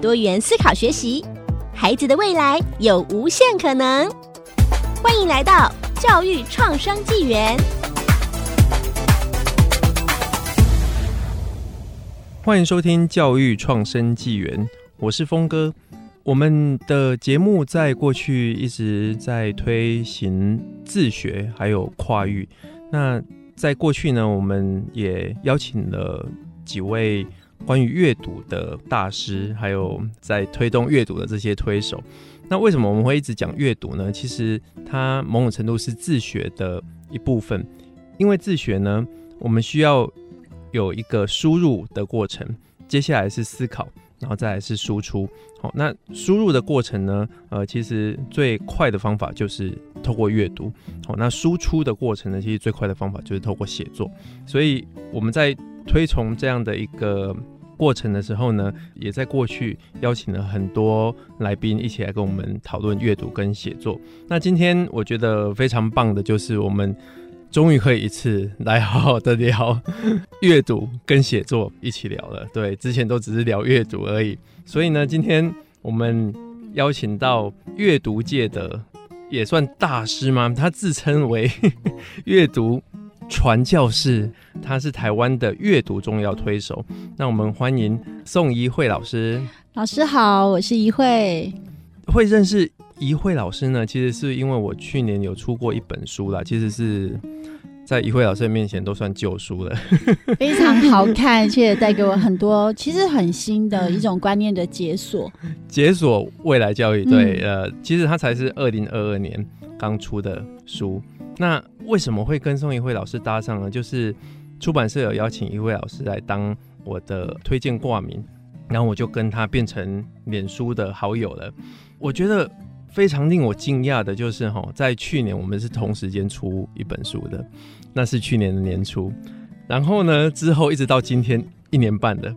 多元思考学习，孩子的未来有无限可能。欢迎来到教育创生纪元。欢迎收听教育创生纪元，我是峰哥。我们的节目在过去一直在推行自学，还有跨域。那在过去呢，我们也邀请了几位关于阅读的大师，还有在推动阅读的这些推手。那为什么我们会一直讲阅读呢？其实它某种程度是自学的一部分，因为自学呢，我们需要有一个输入的过程，接下来是思考。然后再来是输出，好，那输入的过程呢？呃，其实最快的方法就是透过阅读，好，那输出的过程呢？其实最快的方法就是透过写作。所以我们在推崇这样的一个过程的时候呢，也在过去邀请了很多来宾一起来跟我们讨论阅读跟写作。那今天我觉得非常棒的就是我们。终于可以一次来好好的聊阅读跟写作一起聊了。对，之前都只是聊阅读而已。所以呢，今天我们邀请到阅读界的也算大师吗？他自称为 阅读传教士，他是台湾的阅读重要推手。那我们欢迎宋怡慧老师。老师好，我是怡慧。会认识怡慧老师呢，其实是因为我去年有出过一本书啦，其实是。在怡慧老师的面前都算旧书了，非常好看，而且带给我很多其实很新的一种观念的解锁，解锁未来教育。对，嗯、呃，其实它才是二零二二年刚出的书。那为什么会跟宋怡慧老师搭上呢？就是出版社有邀请一位老师来当我的推荐挂名，然后我就跟他变成脸书的好友了。我觉得。非常令我惊讶的就是哈，在去年我们是同时间出一本书的，那是去年的年初，然后呢，之后一直到今天一年半的，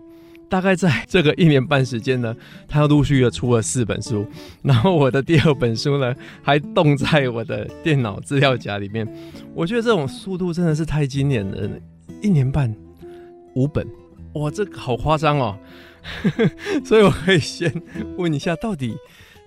大概在 这个一年半时间呢，他陆续的出了四本书，然后我的第二本书呢还冻在我的电脑资料夹里面，我觉得这种速度真的是太惊人了，一年半五本，哇，这个好夸张哦，所以我可以先问一下，到底。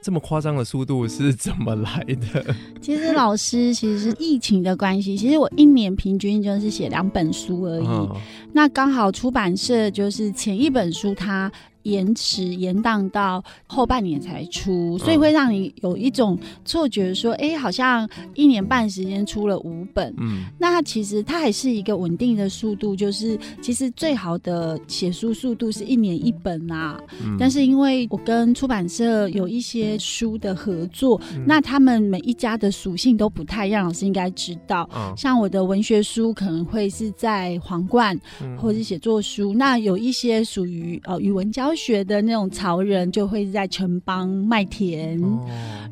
这么夸张的速度是怎么来的？其实老师，其实是疫情的关系。其实我一年平均就是写两本书而已。哦、那刚好出版社就是前一本书它。延迟延宕到后半年才出，所以会让你有一种错觉，说，哎、欸，好像一年半时间出了五本。嗯，那其实它还是一个稳定的速度，就是其实最好的写书速度是一年一本啊。嗯、但是因为我跟出版社有一些书的合作，嗯、那他们每一家的属性都不太一样，老师应该知道。嗯、像我的文学书可能会是在皇冠，嗯、或者是写作书，那有一些属于呃语文教。学的那种潮人就会在城邦麦田，哦、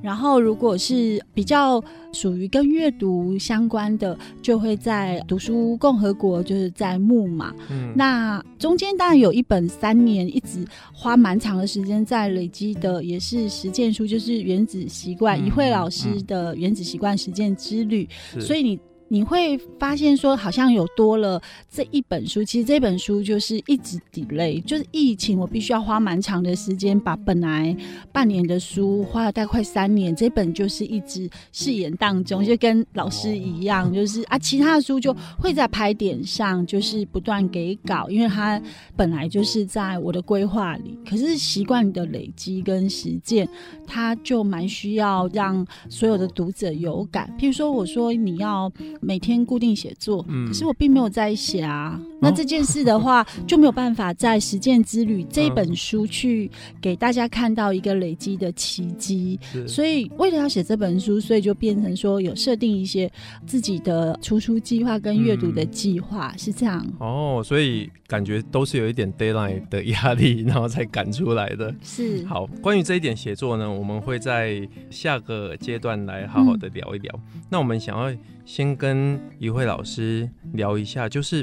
然后如果是比较属于跟阅读相关的，就会在读书共和国，就是在木马。嗯、那中间当然有一本三年一直花蛮长的时间在累积的，也是实践书，就是《原子习惯》嗯，怡慧老师的《原子习惯实践之旅》嗯，所以你。你会发现说，好像有多了这一本书。其实这本书就是一直 delay，就是疫情，我必须要花蛮长的时间把本来半年的书花了大概三年，这本就是一直试演当中，就跟老师一样，就是啊，其他的书就会在拍点上，就是不断给稿，因为它本来就是在我的规划里。可是习惯的累积跟实践，它就蛮需要让所有的读者有感。譬如说，我说你要。每天固定写作，嗯，可是我并没有在写啊。那这件事的话，就没有办法在实践之旅这本书去给大家看到一个累积的奇迹。所以为了要写这本书，所以就变成说有设定一些自己的出书计划跟阅读的计划，嗯，是这样。哦，所以感觉都是有一点 deadline 的压力，然后才赶出来的。是。好，关于这一点写作呢，我们会在下个阶段来好好的聊一聊。嗯，那我们想要。先跟跟一慧老师聊一下，就是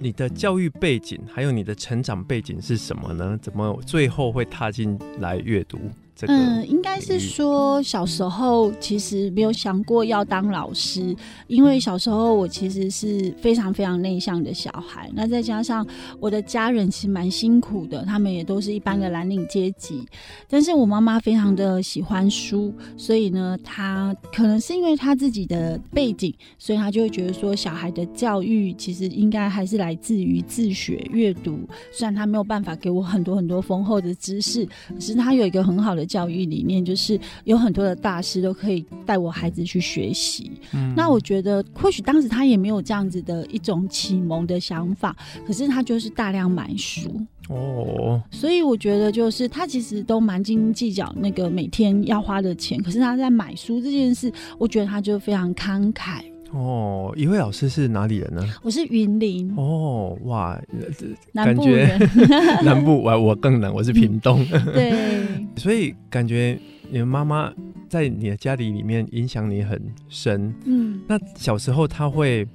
你的教育背景，还有你的成长背景是什么呢？怎么最后会踏进来阅读？嗯，应该是说小时候其实没有想过要当老师，因为小时候我其实是非常非常内向的小孩。那再加上我的家人其实蛮辛苦的，他们也都是一般的蓝领阶级。但是我妈妈非常的喜欢书，所以呢，她可能是因为她自己的背景，所以她就会觉得说，小孩的教育其实应该还是来自于自学阅读。虽然她没有办法给我很多很多丰厚的知识，可是她有一个很好的。教育理念就是有很多的大师都可以带我孩子去学习。嗯，那我觉得或许当时他也没有这样子的一种启蒙的想法，可是他就是大量买书哦。所以我觉得就是他其实都蛮斤斤计较那个每天要花的钱，可是他在买书这件事，我觉得他就非常慷慨。哦，一位老师是哪里人呢？我是云林。哦，哇，南部人，感 觉南部，我我更冷，我是屏东。对，所以感觉你的妈妈在你的家里里面影响你很深。嗯，那小时候她会。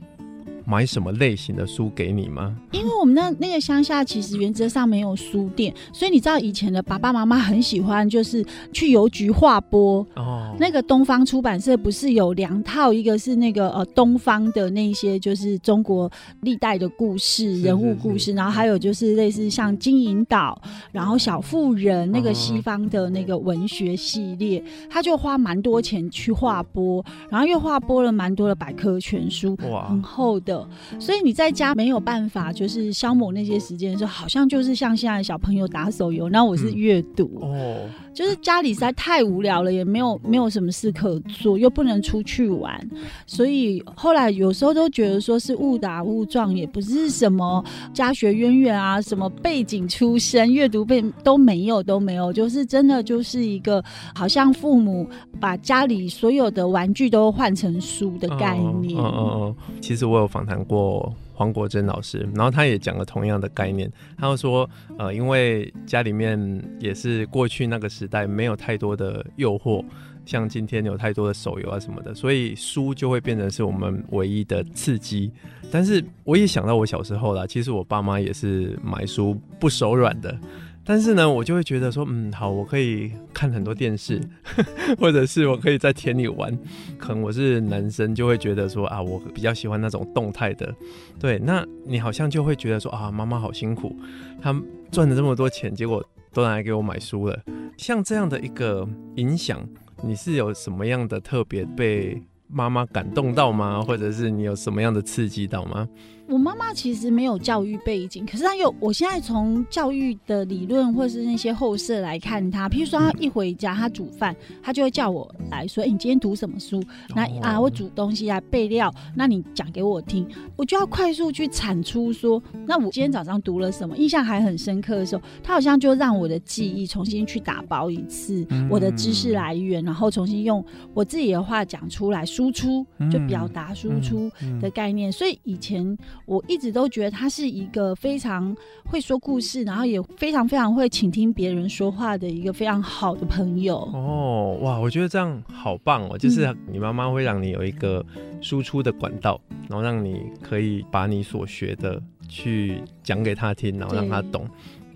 买什么类型的书给你吗？因为我们那那个乡下其实原则上没有书店，所以你知道以前的爸爸妈妈很喜欢就是去邮局划拨哦。那个东方出版社不是有两套，一个是那个呃东方的那些就是中国历代的故事人物故事，然后还有就是类似像金银岛，然后小妇人那个西方的那个文学系列，他就花蛮多钱去划拨，然后又划拨了蛮多的百科全书，哇，很厚的。所以你在家没有办法，就是消磨那些时间的时候，好像就是像现在小朋友打手游，那我是阅读、嗯、哦，就是家里实在太无聊了，也没有没有什么事可做，又不能出去玩，所以后来有时候都觉得说是误打误撞，也不是什么家学渊源啊，什么背景出身，阅读背都没有都没有，就是真的就是一个好像父母把家里所有的玩具都换成书的概念。嗯嗯嗯，其实我有访。谈过黄国珍老师，然后他也讲了同样的概念。他就说，呃，因为家里面也是过去那个时代没有太多的诱惑，像今天有太多的手游啊什么的，所以书就会变成是我们唯一的刺激。但是我也想到我小时候啦，其实我爸妈也是买书不手软的。但是呢，我就会觉得说，嗯，好，我可以看很多电视，或者是我可以在田里玩。可能我是男生，就会觉得说啊，我比较喜欢那种动态的。对，那你好像就会觉得说啊，妈妈好辛苦，她赚了这么多钱，结果都拿来给我买书了。像这样的一个影响，你是有什么样的特别被妈妈感动到吗？或者是你有什么样的刺激到吗？我妈妈其实没有教育背景，可是她有。我现在从教育的理论或是那些后设来看她，譬如说她一回家，她煮饭，她就会叫我来说：“欸，你今天读什么书？那啊，我煮东西来备料，那你讲给我听。”我就要快速去产出说：“那我今天早上读了什么？”印象还很深刻的时候，她好像就让我的记忆重新去打包一次我的知识来源，然后重新用我自己的话讲出来，输出就表达输出的概念。所以以前。我一直都觉得他是一个非常会说故事，然后也非常非常会倾听别人说话的一个非常好的朋友。哦，哇，我觉得这样好棒哦！就是你妈妈会让你有一个输出的管道，然后让你可以把你所学的去讲给他听，然后让他懂。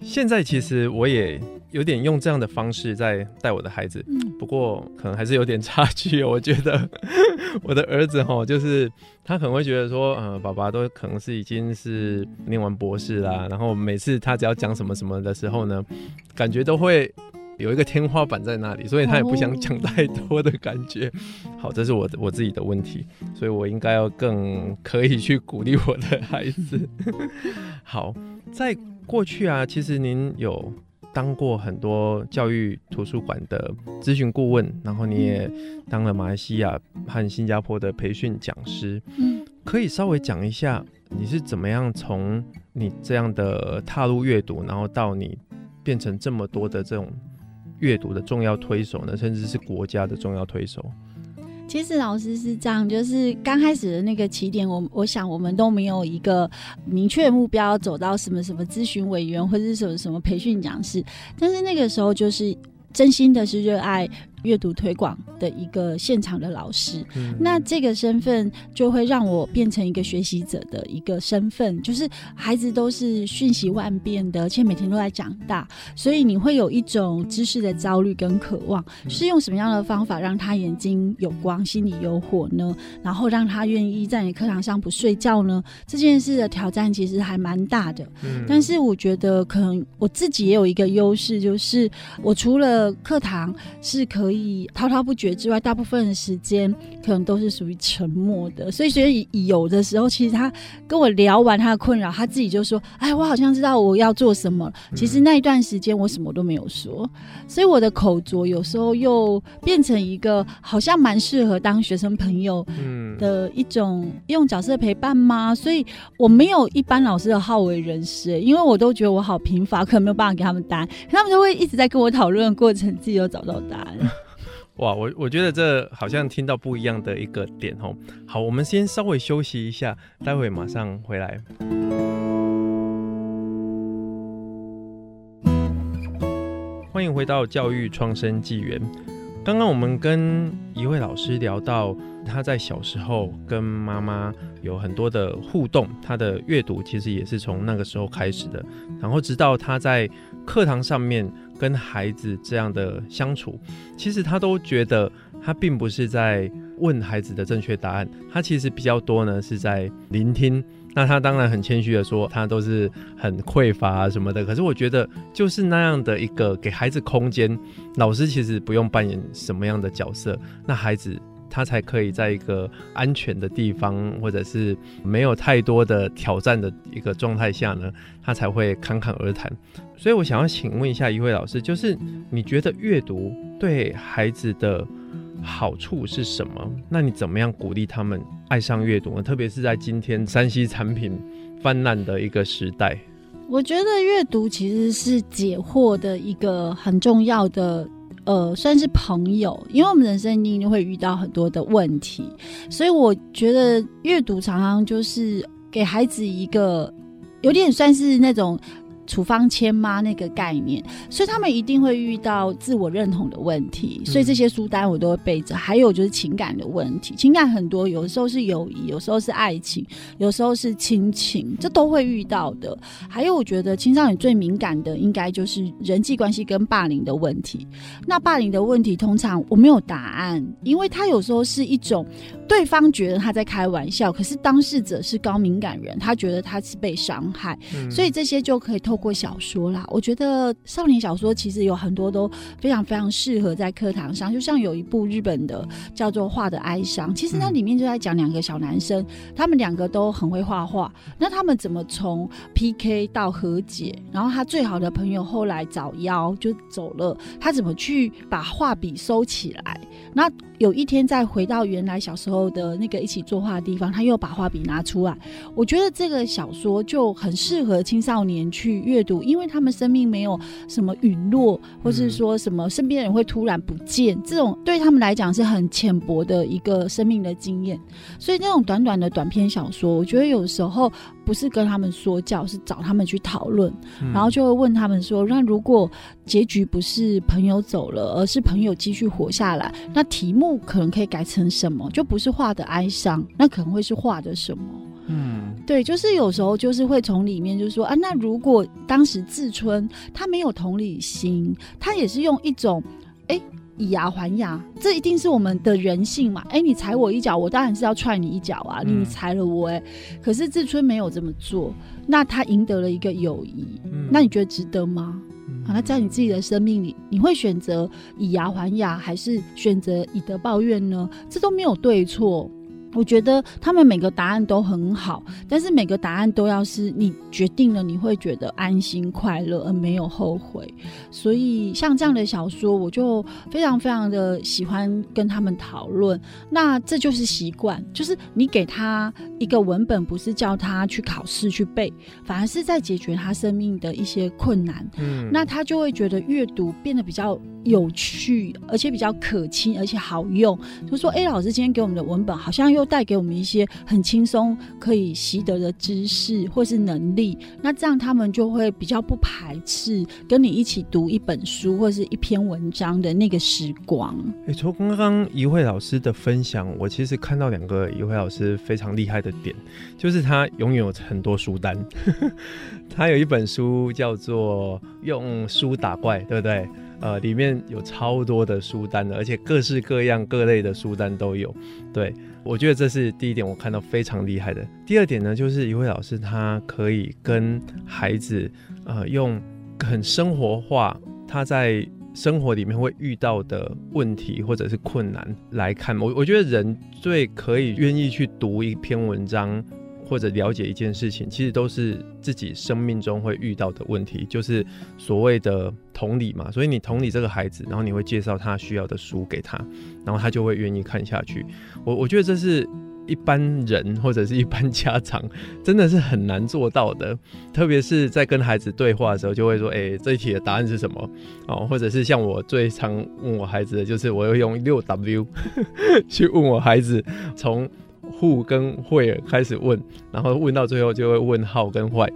现在其实我也有点用这样的方式在带我的孩子，嗯，不过可能还是有点差距。我觉得 我的儿子哈，就是他可能会觉得说，呃，爸爸都可能是已经是念完博士啦，然后每次他只要讲什么什么的时候呢，感觉都会有一个天花板在那里，所以他也不想讲太多的感觉。好，这是我我自己的问题，所以我应该要更可以去鼓励我的孩子。好，在。过去啊，其实您有当过很多教育图书馆的咨询顾问，然后你也当了马来西亚和新加坡的培训讲师。嗯，可以稍微讲一下你是怎么样从你这样的踏入阅读，然后到你变成这么多的这种阅读的重要推手呢？甚至是国家的重要推手。其实老师是这样，就是刚开始的那个起点，我我想我们都没有一个明确目标，走到什么什么咨询委员或者是什么什么培训讲师，但是那个时候就是真心的是热爱。阅读推广的一个现场的老师，嗯、那这个身份就会让我变成一个学习者的一个身份。就是孩子都是瞬息万变的，而且每天都在长大，所以你会有一种知识的焦虑跟渴望。是用什么样的方法让他眼睛有光、心里有火呢？然后让他愿意在你课堂上不睡觉呢？这件事的挑战其实还蛮大的。嗯、但是我觉得可能我自己也有一个优势，就是我除了课堂是可。可以滔滔不绝之外，大部分的时间可能都是属于沉默的。所以，所以有的时候，其实他跟我聊完他的困扰，他自己就说：“哎，我好像知道我要做什么。”其实那一段时间我什么都没有说，所以我的口拙有时候又变成一个好像蛮适合当学生朋友的一种用角色陪伴吗？所以我没有一般老师的好为人师，因为我都觉得我好贫乏，可能没有办法给他们答案，他们就会一直在跟我讨论的过程，自己都找到答案。哇，我我觉得这好像听到不一样的一个点哦。好，我们先稍微休息一下，待会马上回来。欢迎回到教育创生纪元。刚刚我们跟一位老师聊到，他在小时候跟妈妈有很多的互动，他的阅读其实也是从那个时候开始的，然后直到他在课堂上面。跟孩子这样的相处，其实他都觉得他并不是在问孩子的正确答案，他其实比较多呢是在聆听。那他当然很谦虚的说，他都是很匮乏什么的。可是我觉得就是那样的一个给孩子空间，老师其实不用扮演什么样的角色，那孩子。他才可以在一个安全的地方，或者是没有太多的挑战的一个状态下呢，他才会侃侃而谈。所以我想要请问一下一位老师，就是你觉得阅读对孩子的好处是什么？那你怎么样鼓励他们爱上阅读呢？特别是在今天山西产品泛滥的一个时代，我觉得阅读其实是解惑的一个很重要的。呃，算是朋友，因为我们人生一定会遇到很多的问题，所以我觉得阅读常常就是给孩子一个有点算是那种。处方签吗？那个概念，所以他们一定会遇到自我认同的问题，所以这些书单我都会备着。还有就是情感的问题，情感很多，有的时候是友谊，有时候是爱情，有时候是亲情，这都会遇到的。还有，我觉得青少年最敏感的应该就是人际关系跟霸凌的问题。那霸凌的问题，通常我没有答案，因为他有时候是一种对方觉得他在开玩笑，可是当事者是高敏感人，他觉得他是被伤害，嗯、所以这些就可以透过小说啦，我觉得少年小说其实有很多都非常非常适合在课堂上，就像有一部日本的叫做《画的哀伤》，其实那里面就在讲两个小男生，他们两个都很会画画，那他们怎么从 PK 到和解，然后他最好的朋友后来早夭就走了，他怎么去把画笔收起来？那有一天再回到原来小时候的那个一起作画的地方，他又把画笔拿出来。我觉得这个小说就很适合青少年去阅读，因为他们生命没有什么陨落，或是说什么身边的人会突然不见，这种对他们来讲是很浅薄的一个生命的经验。所以那种短短的短篇小说，我觉得有时候不是跟他们说教，是找他们去讨论，然后就会问他们说：那如果结局不是朋友走了，而是朋友继续活下来，那题目。可能可以改成什么？就不是画的哀伤，那可能会是画的什么？嗯，对，就是有时候就是会从里面就是说啊，那如果当时志春他没有同理心，他也是用一种哎、欸、以牙还牙，这一定是我们的人性嘛？哎、欸，你踩我一脚，我当然是要踹你一脚啊！你踩了我、欸，哎，可是志春没有这么做，那他赢得了一个友谊，嗯、那你觉得值得吗？好，那在你自己的生命里，你会选择以牙还牙，还是选择以德报怨呢？这都没有对错，我觉得他们每个答案都很好，但是每个答案都要是你决定了，你会觉得安心快乐而没有后悔。所以像这样的小说，我就非常非常的喜欢跟他们讨论。那这就是习惯，就是你给他一个文本，不是叫他去考试去背，反而是在解决他生命的一些困难。嗯，那他就会觉得阅读变得比较有趣，而且比较可亲，而且好用。就说，哎，老师今天给我们的文本好像又带给我们一些很轻松可以习得的知识或是能力。那这样他们就会比较不排斥跟你一起读一本书或是一篇文章的那个时光。哎，从刚刚一慧老师的分享，我其实看到两个一慧老师非常厉害的点，就是他拥有很多书单。他有一本书叫做《用书打怪》，对不对？呃，里面有超多的书单的，而且各式各样各类的书单都有。对，我觉得这是第一点，我看到非常厉害的。第二点呢，就是一位老师他可以跟孩子，呃，用很生活化，他在生活里面会遇到的问题或者是困难来看。我我觉得人最可以愿意去读一篇文章。或者了解一件事情，其实都是自己生命中会遇到的问题，就是所谓的同理嘛。所以你同理这个孩子，然后你会介绍他需要的书给他，然后他就会愿意看下去。我我觉得这是一般人或者是一般家长真的是很难做到的，特别是在跟孩子对话的时候，就会说：“哎，这一题的答案是什么？”哦，或者是像我最常问我孩子的，就是我要用六 W 去问我孩子从。Who 跟 Where 开始问，然后问到最后就会问好跟坏。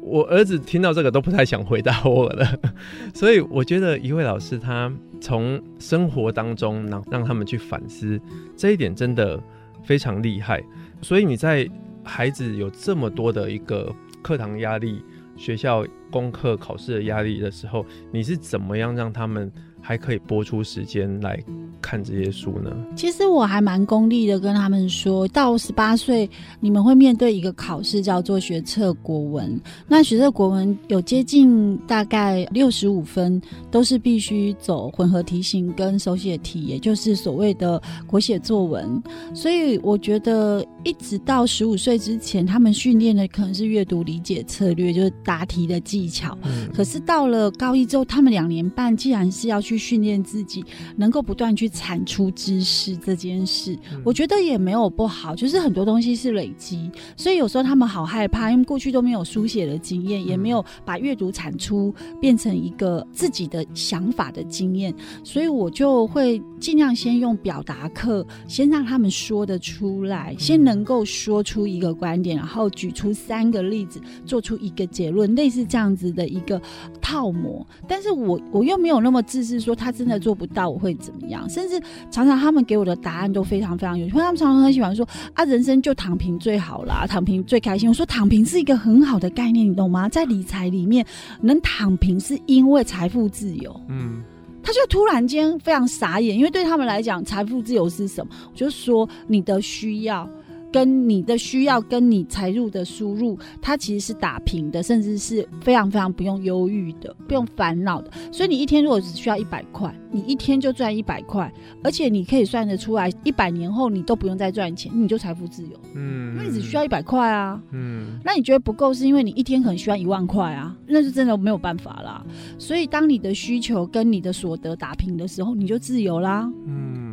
我儿子听到这个都不太想回答我了，所以我觉得一位老师他从生活当中让让他们去反思这一点真的非常厉害。所以你在孩子有这么多的一个课堂压力、学校功课考试的压力的时候，你是怎么样让他们？还可以播出时间来看这些书呢？其实我还蛮功利的，跟他们说到十八岁，你们会面对一个考试，叫做学测国文。那学测国文有接近大概六十五分，都是必须走混合题型跟手写题，也就是所谓的国写作文。所以我觉得，一直到十五岁之前，他们训练的可能是阅读理解策略，就是答题的技巧。嗯。可是到了高一之后，他们两年半，既然是要去训练自己能够不断去产出知识这件事，我觉得也没有不好，就是很多东西是累积，所以有时候他们好害怕，因为过去都没有书写的经验，也没有把阅读产出变成一个自己的想法的经验，所以我就会尽量先用表达课，先让他们说得出来，先能够说出一个观点，然后举出三个例子，做出一个结论，类似这样子的一个套模。但是我我又没有那么自私。说他真的做不到，我会怎么样？甚至常常他们给我的答案都非常非常有趣。他们常常很喜欢说啊，人生就躺平最好啦，躺平最开心。我说躺平是一个很好的概念，你懂吗？在理财里面，能躺平是因为财富自由。嗯，他就突然间非常傻眼，因为对他们来讲，财富自由是什么？我就说你的需要。跟你的需要，跟你财入的输入，它其实是打平的，甚至是非常非常不用忧郁的，不用烦恼的。所以你一天如果只需要一百块，你一天就赚一百块，而且你可以算得出来，一百年后你都不用再赚钱，你就财富自由。嗯，因为你只需要一百块啊。嗯，那你觉得不够，是因为你一天可能需要一万块啊，那是真的没有办法啦。所以当你的需求跟你的所得打平的时候，你就自由啦。嗯。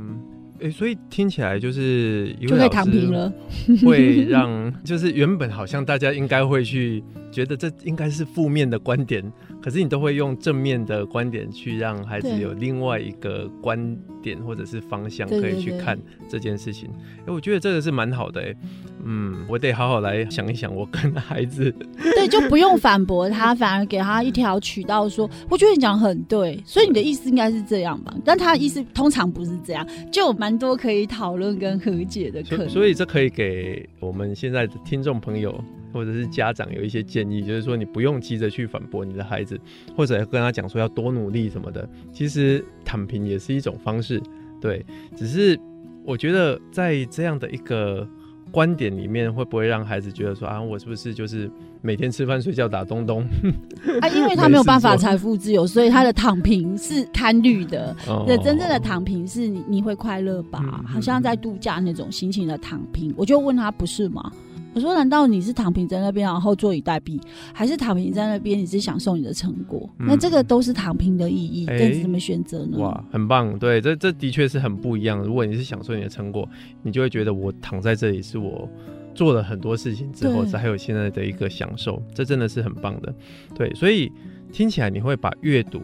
哎、欸，所以听起来就是就可以躺平了，会让就是原本好像大家应该会去觉得这应该是负面的观点，可是你都会用正面的观点去让孩子有另外一个观点或者是方向可以去看这件事情。哎、欸，我觉得这个是蛮好的、欸。嗯，我得好好来想一想，我跟孩子对，就不用反驳他，反而给他一条渠道说，我觉得你讲很对，所以你的意思应该是这样吧？但他的意思通常不是这样，就有多可以讨论跟和解的可能。所以这可以给我们现在的听众朋友或者是家长有一些建议，就是说你不用急着去反驳你的孩子，或者跟他讲说要多努力什么的。其实躺平也是一种方式，对，只是我觉得在这样的一个。观点里面，会不会让孩子觉得说啊，我是不是就是每天吃饭睡觉打东东？啊，因为他没有办法 财富自由，所以他的躺平是贪绿的。那、哦、真正的躺平是你你会快乐吧、嗯？好像在度假那种心情的躺平。我就问他不是吗？我说难道你是躺平在那边，然后坐以待毙，还是躺平在那边你是享受你的成果、嗯？那这个都是躺平的意义，该、欸、怎么选择呢？哇，很棒，对，这这的确是很不一样。如果你是享受你的成果，你就会觉得我躺在这里是我做了很多事情之后才有现在的一个享受，这真的是很棒的。对，所以听起来你会把阅读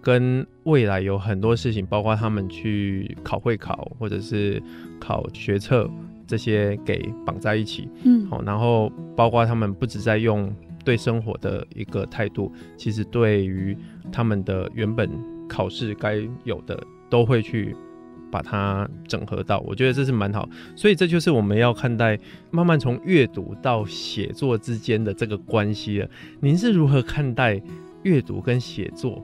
跟未来有很多事情，包括他们去考会考或者是考学测。这些给绑在一起，嗯，好，然后包括他们不止在用对生活的一个态度，其实对于他们的原本考试该有的，都会去把它整合到。我觉得这是蛮好，所以这就是我们要看待慢慢从阅读到写作之间的这个关系了。您是如何看待阅读跟写作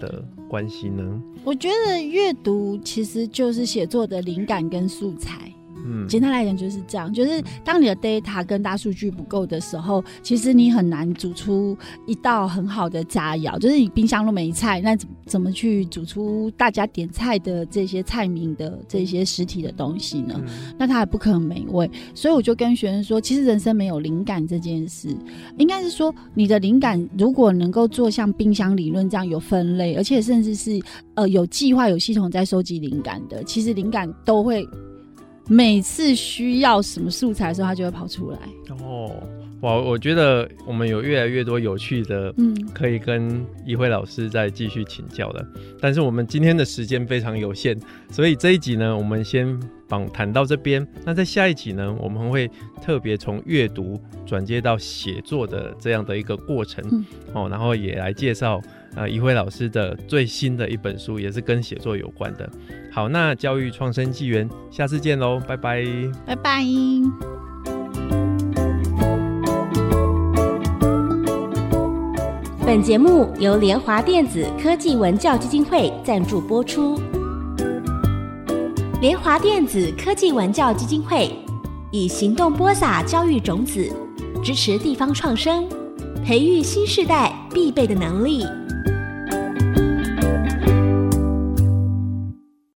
的关系呢？我觉得阅读其实就是写作的灵感跟素材。嗯，简单来讲就是这样，就是当你的 data 跟大数据不够的时候，其实你很难煮出一道很好的佳肴。就是你冰箱都没菜，那怎怎么去煮出大家点菜的这些菜名的这些实体的东西呢？嗯、那它也不可能美味。所以我就跟学生说，其实人生没有灵感这件事，应该是说你的灵感如果能够做像冰箱理论这样有分类，而且甚至是呃有计划、有系统在收集灵感的，其实灵感都会。每次需要什么素材的时候，它就会跑出来。哦，哇！我觉得我们有越来越多有趣的，嗯，可以跟一辉老师再继续请教的。但是我们今天的时间非常有限，所以这一集呢，我们先访谈到这边。那在下一集呢，我们会特别从阅读转接到写作的这样的一个过程，嗯、哦，然后也来介绍。呃，怡慧老师的最新的一本书也是跟写作有关的。好，那教育创生纪元，下次见喽，拜拜，拜拜。本节目由联华电子科技文教基金会赞助播出。联华电子科技文教基金会以行动播撒教育种子，支持地方创生，培育新世代必备的能力。